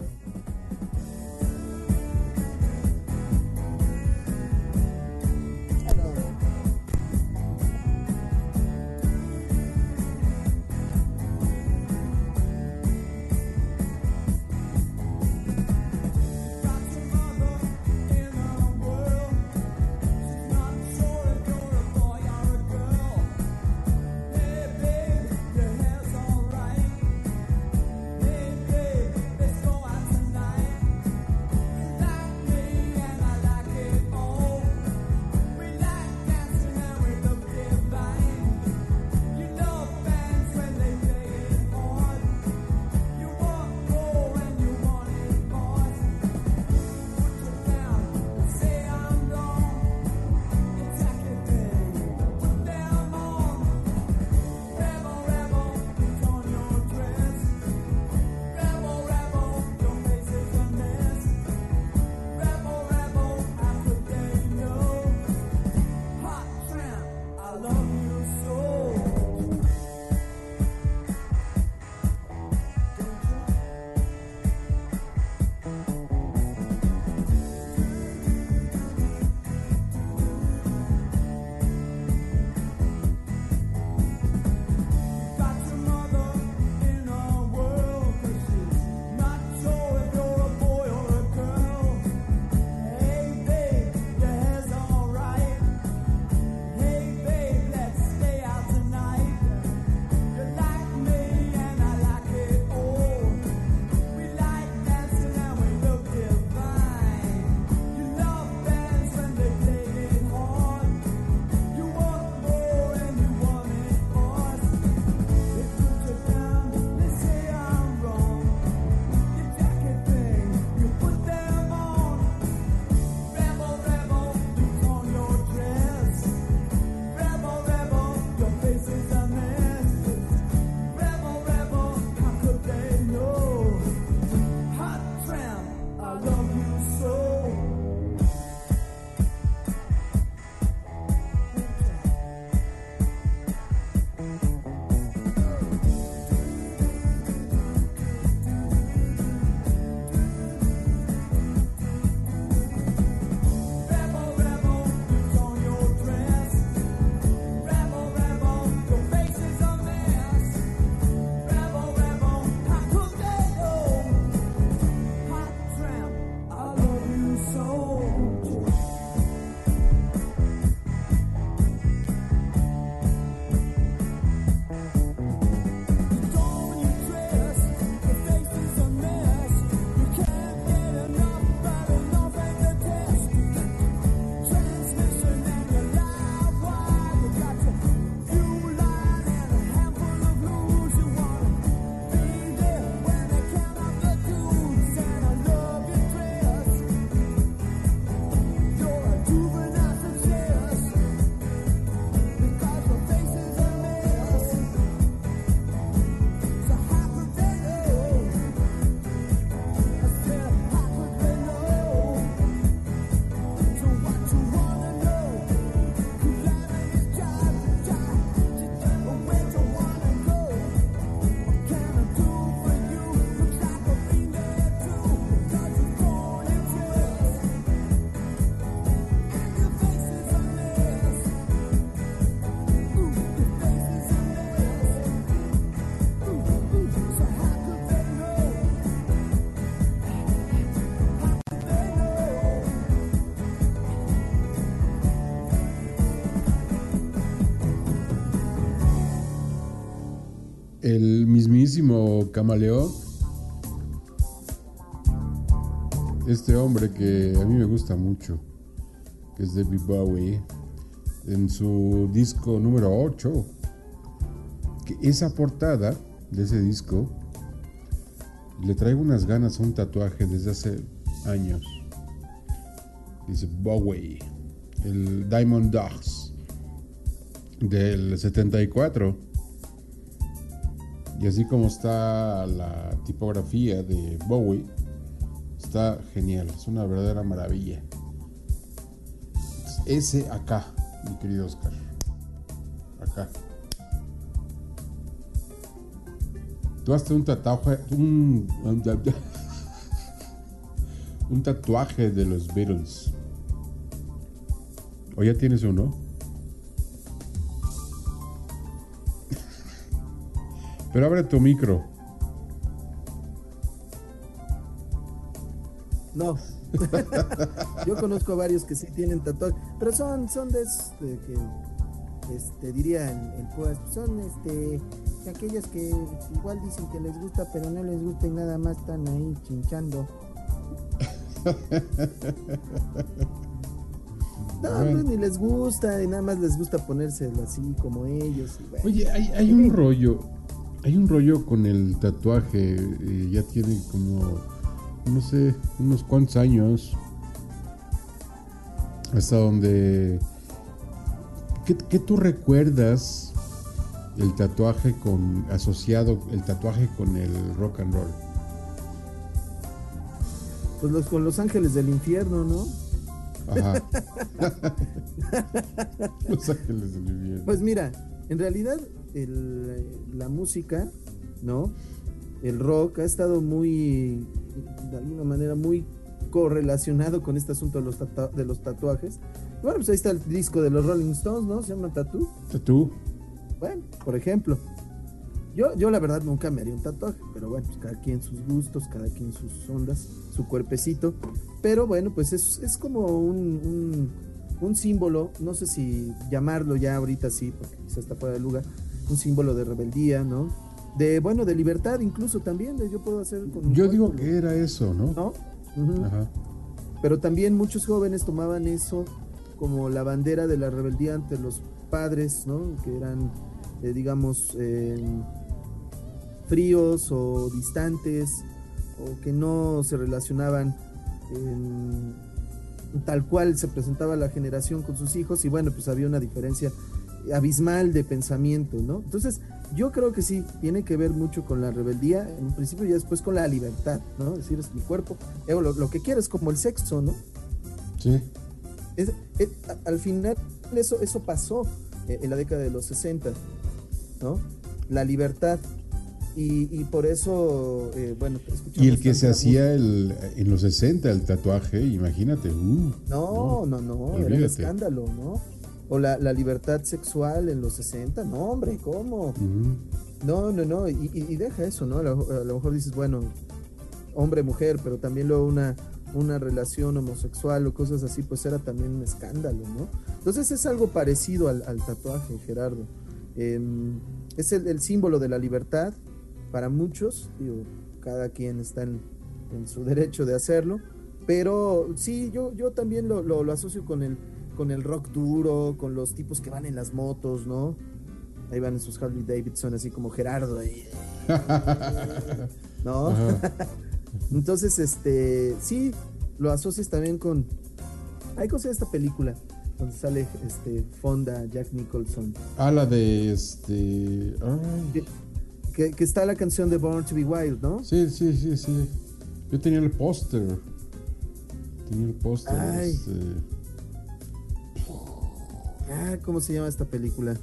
Queridísimo camaleón. Este hombre que a mí me gusta mucho, que es David Bowie, en su disco número 8, que esa portada de ese disco le traigo unas ganas a un tatuaje desde hace años. Dice Bowie, el Diamond Dogs del 74. Y así como está la tipografía de Bowie, está genial, es una verdadera maravilla. Ese acá, mi querido Oscar. Acá. Tú haces un tatuaje, un, un tatuaje de los Beatles. ¿O ya tienes uno? Pero abre tu micro. No. Yo conozco varios que sí tienen tatuajes, pero son, son de, esos de que, este, diría el, son este, de aquellas que igual dicen que les gusta, pero no les gusta y nada más están ahí chinchando. No, pues ni les gusta, y nada más les gusta ponérselo así como ellos. y bueno. Oye, hay, hay un rollo. Hay un rollo con el tatuaje. eh, ya tiene como, no sé, unos cuantos años. Hasta donde. ¿Qué, qué tú recuerdas el tatuaje con. asociado el tatuaje con el rock and roll? Pues los con los ángeles del infierno, ¿no? Ajá. Los ángeles del infierno. Pues mira, en realidad el- la música, ¿no? El rock ha estado muy, de alguna manera, muy correlacionado con este asunto de los, de los tatuajes. Bueno, pues ahí está el disco de los Rolling Stones, ¿no? Se llama Tattoo. ¿Tatú? Bueno, por ejemplo. Yo, yo la verdad nunca me haría un tatuaje, pero bueno, pues cada quien sus gustos, cada quien sus ondas, su cuerpecito. Pero bueno, pues es, es como un, un, un símbolo, no sé si llamarlo ya ahorita sí, porque quizás está fuera de lugar, un símbolo de rebeldía, ¿no? De, bueno, de libertad incluso también, de yo puedo hacer con Yo digo que era eso, ¿no? ¿no? Ajá. Pero también muchos jóvenes tomaban eso como la bandera de la rebeldía ante los padres, ¿no? Que eran, eh, digamos, eh, fríos o distantes o que no se relacionaban en- tal cual se presentaba la generación con sus hijos y bueno, pues había una diferencia abismal de pensamiento, ¿no? Entonces, yo creo que sí, tiene que ver mucho con la rebeldía, en un principio y después con la libertad, ¿no? Es decir, es mi cuerpo, hago lo, lo que quieres, como el sexo, ¿no? Sí. Es- es- a- al final, eso, eso pasó eh, en la década de los 60, ¿no? La libertad. Y, y por eso, eh, bueno, escuchamos Y el que se hacía el, en los 60 el tatuaje, imagínate. Uh, No, no, no, era un escándalo, ¿no? O la, la libertad sexual en los 60, no, hombre, ¿cómo? No, no, no, y, y- deja eso, ¿no? A lo, a lo mejor dices, bueno, hombre-mujer, pero también luego una, una relación homosexual o cosas así, pues era también un escándalo, ¿no? Entonces es algo parecido al, al tatuaje, Gerardo. Em, es el, el símbolo de la libertad para muchos, digo, cada quien está en, en su derecho de hacerlo, pero sí, yo, yo también lo, lo- lo asocio con el, con el rock duro, con los tipos que van en las motos, ¿no? Ahí van en sus Harley Davidson, así como Gerardo ahí. ¿No? Entonces, este, sí, lo asocias también con. Hay cosas de esta película donde sale este Fonda, Jack Nicholson. Ah, la de este. ay. Que, que está la canción de Born to Be Wild, ¿no? Sí, sí, sí, sí. Yo tenía el póster. Tenía el póster. Ay. este, Ah, ¿cómo se llama esta película?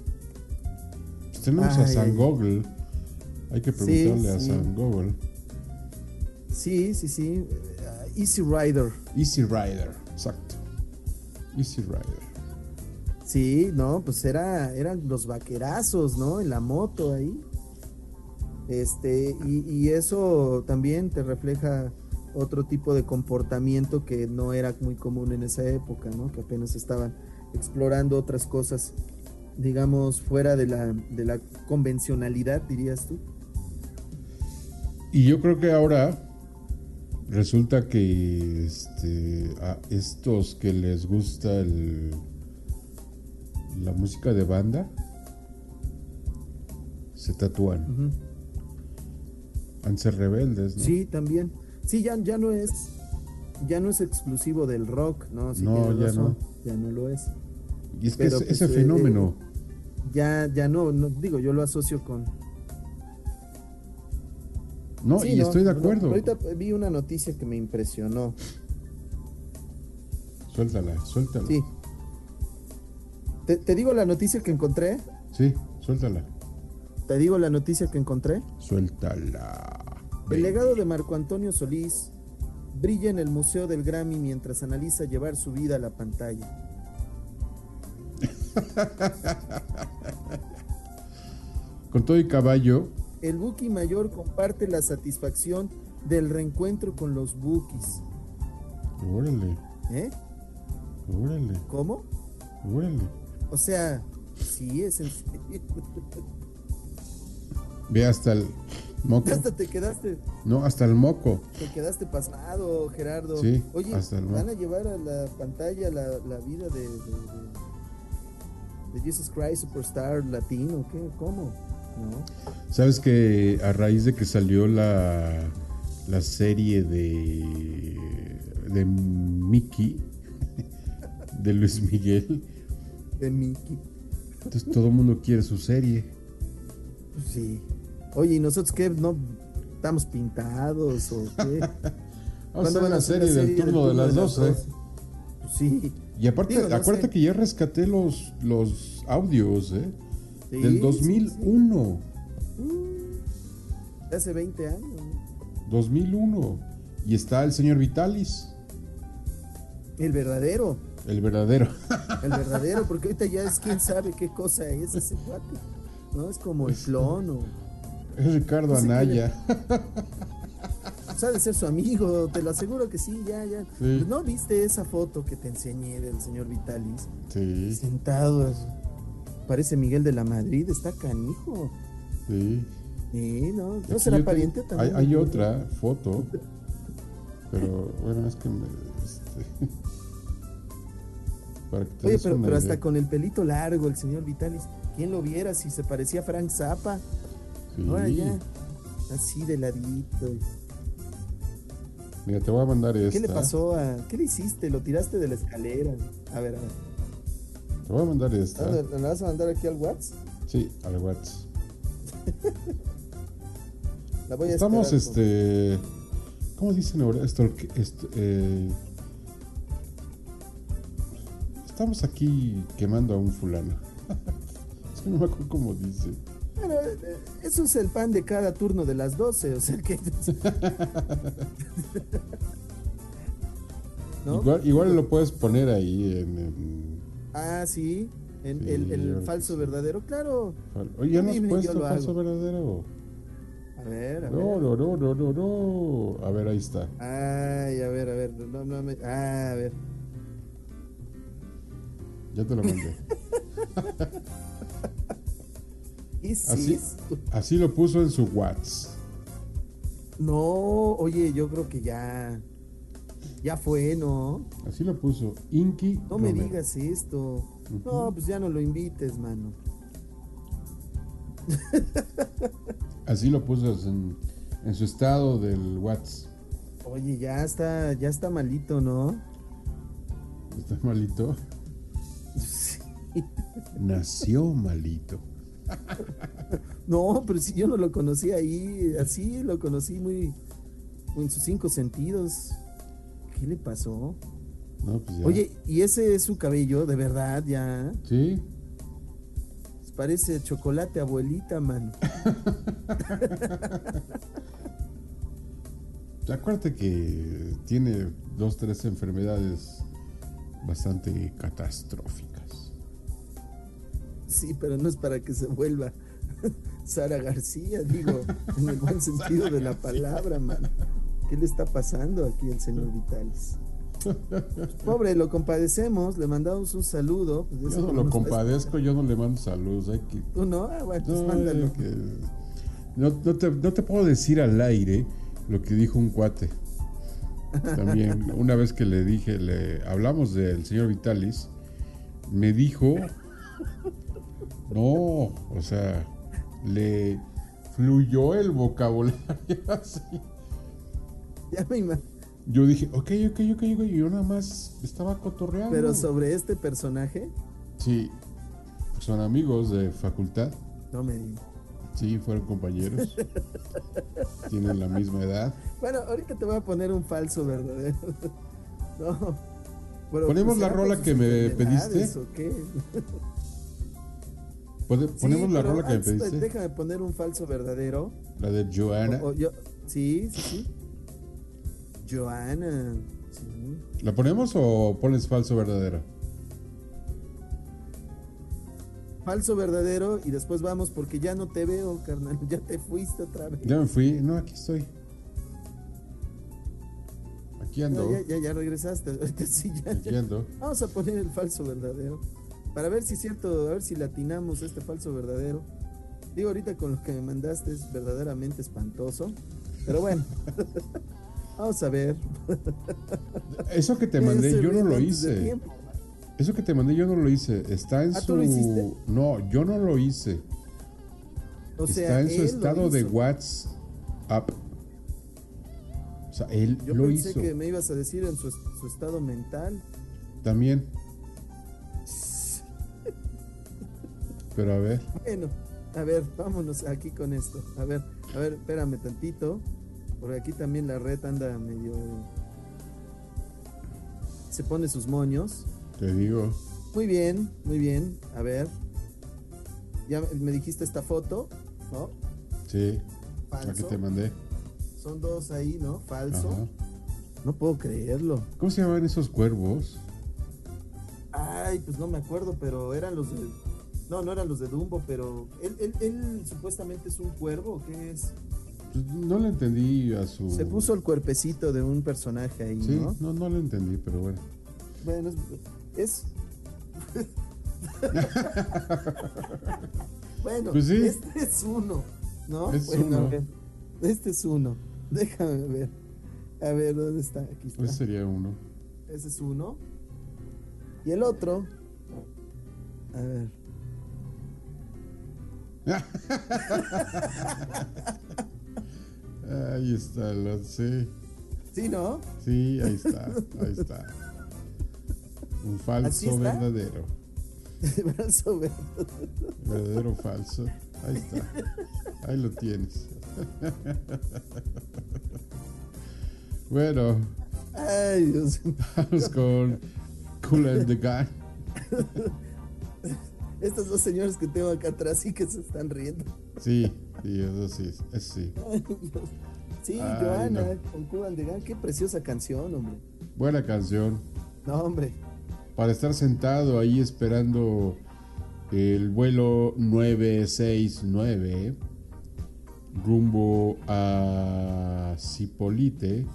pues tenemos a Ay, San ay. Google. Hay que Sí, preguntarle a sí. San Google. Sí, sí, sí. Ah, Easy Rider. Easy Rider, exacto. Easy Rider. Sí, no, pues era, eran los vaquerazos, ¿no? En la moto ahí. Este, y, y eso también te refleja otro tipo de comportamiento que no era muy común en esa época, ¿no? Que apenas estaban explorando otras cosas, digamos, fuera de la, de la convencionalidad, dirías tú. Y yo creo que ahora resulta que este, a estos que les gusta el, la música de banda se tatúan. Ujú. Han de ser rebeldes, ¿no? Sí, también. Sí, ya, ya no es ya no es exclusivo del rock, ¿no? Sí No, ya razón, no. Ya no lo es. Y es que ese, pues, ese eh, fenómeno, Ya, ya no, no, digo, yo lo asocio con... no, Sí, y no, estoy de no, acuerdo. ahorita vi una noticia que me impresionó. Suéltala, suéltala. Sí. ¿Te, te digo la noticia que encontré? Sí, suéltala. ¿Te digo la noticia que encontré? Suéltala. El legado de Marco Antonio Solís brilla en el Museo del Grammy mientras analiza llevar su vida a la pantalla. Con todo y caballo, El Buki Mayor comparte la satisfacción del reencuentro con los Bukis. órale, ¿Eh? órale, ¿Cómo? órale. O sea, sí es en serio. Ve hasta el moco. Hasta te quedaste, No, hasta el moco. te quedaste pasmado, Gerardo. Sí, Oye, hasta el van a llevar a la pantalla la, la vida de, de, de- de Jesus Christ Superstar latino, ¿qué? ¿Cómo? ¿No? Sabes que a raíz de que salió la, la serie de, de Mickey, de Luis Miguel, De Mickey. entonces todo el mundo quiere su serie. Pues sí. Oye, ¿y nosotros qué? ¿No estamos pintados o qué? Vamos a ¿Cuándo hacer van a la hacer serie del turno de las 12. Pues sí. Y aparte, Digo, no acuérdate sé. que ya rescaté los, los audios, ¿eh? Sí, Del sí, 2001. De hace 20 años. ¿no? 2001. Y está el señor Vitalis, El verdadero. el verdadero. El verdadero, porque ahorita ya es quién sabe qué cosa es ese cuate. No, es como el clon o. Es Ricardo No sé qué Anaya. Sabe ser su amigo, te lo aseguro que sí, ya, ya. Sí. ¿No viste esa foto que te enseñé del señor Vitalis? Sí, Sentado, así. parece Miguel de la Madrid, está canijo. sí. Sí, ¿no? ¿No será te- pariente Hay, también? hay otra foto. Pero bueno, es que me. este, para que te Oye, pero, hasta con el pelito largo, el señor Vitalis. ¿Quién lo viera si se parecía a Frank Zappa? Sí. Ahora ya, así de ladito. Mira, te voy a mandar esta. ¿Qué le pasó a.? ¿Qué le hiciste? Lo tiraste de la escalera. A ver, a ver. Te voy a mandar esta. ¿Me la vas a mandar aquí al WhatsApp? Sí, al WhatsApp. La voy a Estamos, este. ¿Cómo dicen ahora? Esto, esto, eh, estamos aquí quemando a un fulano. es que no me acuerdo cómo dice. Bueno, eso es el pan de cada turno de las 12, o sea que... ¿No? Igual, igual lo puedes poner ahí en. en- Ah, sí, en Sí, el, el yo falso verdadero, claro. Oye, ¿ya no has puesto falso hago. verdadero? A ver, a No, ver. no, no, no, no, no. A ver, ahí está. Ay, a ver, a ver. No, no me... Ah, a ver. Ya te lo mandé. ¿Qué es Así, esto? así lo puso en su WhatsApp. No, oye, yo creo que ya... Ya fue, ¿no? Así lo puso. Inky. No me digas esto. No, pues ya no lo invites, mano. Así lo puso en, en su estado del WhatsApp. Oye, ya está, ya está malito, ¿no? Está malito. Nació malito. No, pero si yo no lo conocí ahí, así lo conocí muy en sus cinco sentidos. ¿Qué le pasó? No, pues ya. Oye, ¿y ese es su cabello, de verdad, ya? Sí. Parece chocolate abuelita, mano. Acuérdate que tiene dos, tres enfermedades bastante catastróficas. Sí, pero no es para que se vuelva Sara García, digo, en el buen sentido de la palabra, mano. ¿Qué le está pasando aquí al señor Vitalis? Pobre, lo compadecemos, le mandamos un saludo. pues, Yo no lo compadezco, yo no le mando saludos. Hay que, ¿Tú no? Ah, bueno, pues no, mándalo. que- No, no te, no te puedo decir al aire lo que dijo un cuate. También, una vez que le dije, le hablamos del señor Vitalis, me dijo, no, o sea, le fluyó el vocabulario así. Ya me imagino. Yo dije, ok, ok, ok, ok, y yo nada más estaba cotorreando. Pero sobre este personaje, Sí, son amigos de facultad, no me digas. sí, fueron compañeros, tienen la misma edad. Bueno, ahorita te voy a poner un falso verdadero. No. ¿Ponemos la será rola que me pediste? ¿o qué? Sí, Ponemos la rola que me pediste, Déjame poner un falso verdadero. la de Joana. O- o yo- sí, sí, sí. Joana. Sí. ¿La ponemos o pones falso verdadero? Falso verdadero y después vamos porque ya no te veo, carnal. Ya te fuiste otra vez. Ya me fui, no, aquí estoy. Aquí ando, No, ya, ya, ya regresaste. Sí, ya, aquí ya. ando. Vamos a poner el falso verdadero. Para ver si es cierto, a ver si latinamos este falso verdadero. Digo, ahorita con lo que me mandaste es verdaderamente espantoso. Pero bueno. Vamos a ver. Eso que te mandé, yo no lo hice. Eso que te mandé, yo no lo hice. Está en Ah, su. ¿tú lo hiciste? No, yo no lo hice. O Está en su estado de. WhatsApp. O sea, él Yo lo pensé hizo. que me ibas a decir en su, su estado mental. También. Pero a ver. Bueno, a ver, vámonos aquí con esto. A ver, a ver, espérame tantito. Porque aquí también la red anda medio. Se pone sus moños. Te digo. Muy bien, muy bien. A ver. Ya me dijiste esta foto, ¿no? Sí. La que Falso. te mandé. Son dos ahí, ¿no? Falso. Ajá. No puedo creerlo. ¿Cómo se llaman esos cuervos? Ay, pues no me acuerdo, pero eran los de. No, no eran los de Dumbo, pero. ¿Él, él, él supuestamente es un cuervo qué es? Pues no le entendí a su. Se puso el cuerpecito de un personaje ahí, Sí, ¿no? no, no lo entendí, pero bueno. Bueno, es. es- bueno, Pues sí. este es uno, ¿no? Es bueno, a uno. ver, este es uno. Déjame ver. A ver, ¿dónde está? Aquí está. Ese sería uno. Ese es uno. Y el otro. A ver. Ahí está, lo sé. ¿Sí, no? Sí, ahí está, ahí está. Un ¿Así falso está? verdadero. Brazo verde. Verdadero falso. Ahí está. Ahí lo tienes. Bueno, Ay, Dios vamos con Cool and the Gang. Estos dos señores que tengo acá atrás sí que se están riendo. Sí, sí, eso sí, eso sí. Ay. Sí, Ay, Joana, no. con Cuban de Gang. Qué preciosa canción, hombre. Buena canción. No, hombre. Para estar sentado ahí esperando el vuelo 969 rumbo a Cipolite.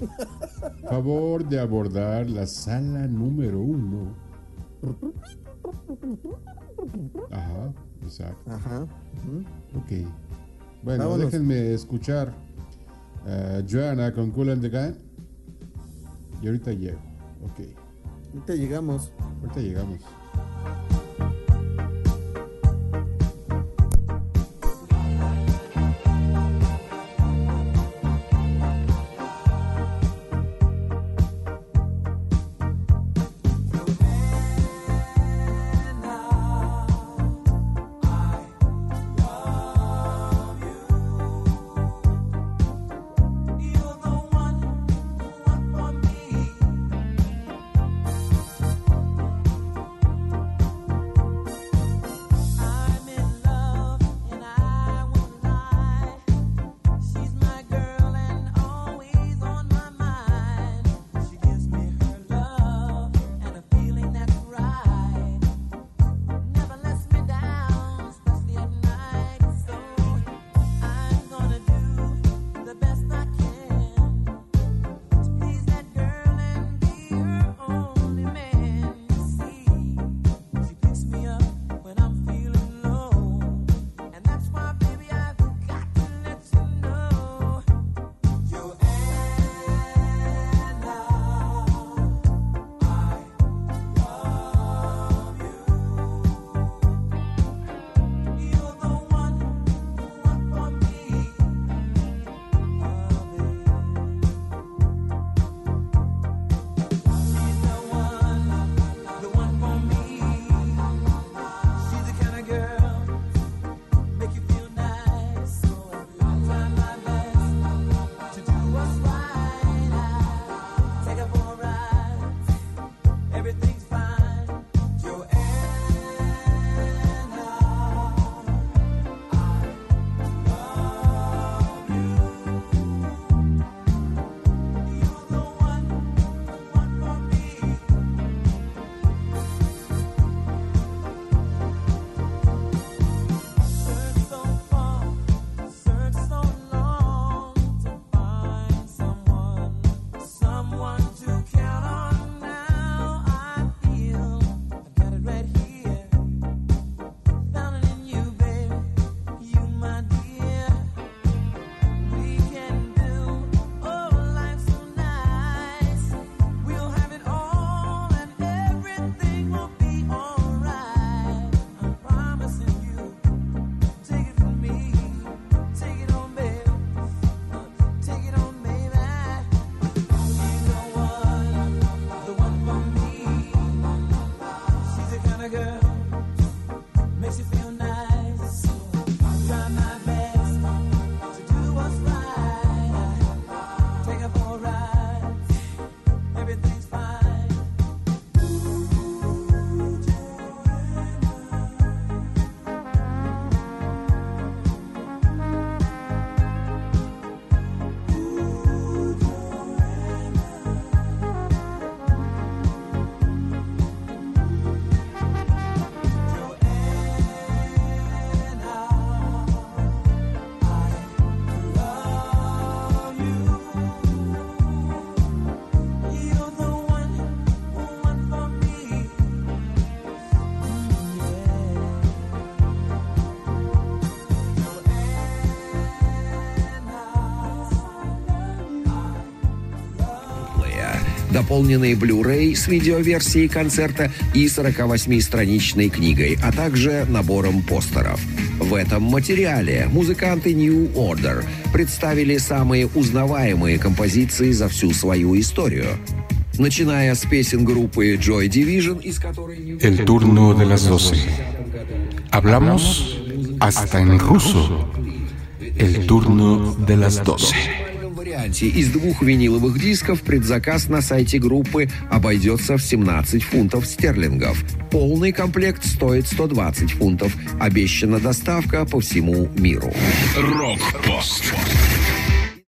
Favor de abordar la sala número uno. Ajá, exacto. Ajá. ujú. Ok. Bueno, Vámonos. déjenme escuchar a Joanna con Cool and the Gang. Y ahorita llego. Ok. Ahorita llegamos. Ahorita llegamos. Дополненный Blu-ray с видеоверсией концерта и 48-страничной книгой, а также набором постеров. В этом материале музыканты New Order представили самые узнаваемые композиции за всю свою историю. Начиная с песен группы Joy Division, из которой... El turno de las 12. Hablamos hasta en ruso. El turno de las 12. Варианте из двух виниловых дисков предзаказ на сайте группы обойдется в 17 фунтов стерлингов. Полный комплект стоит 120 фунтов. Обещана доставка по всему миру. Рок-пост.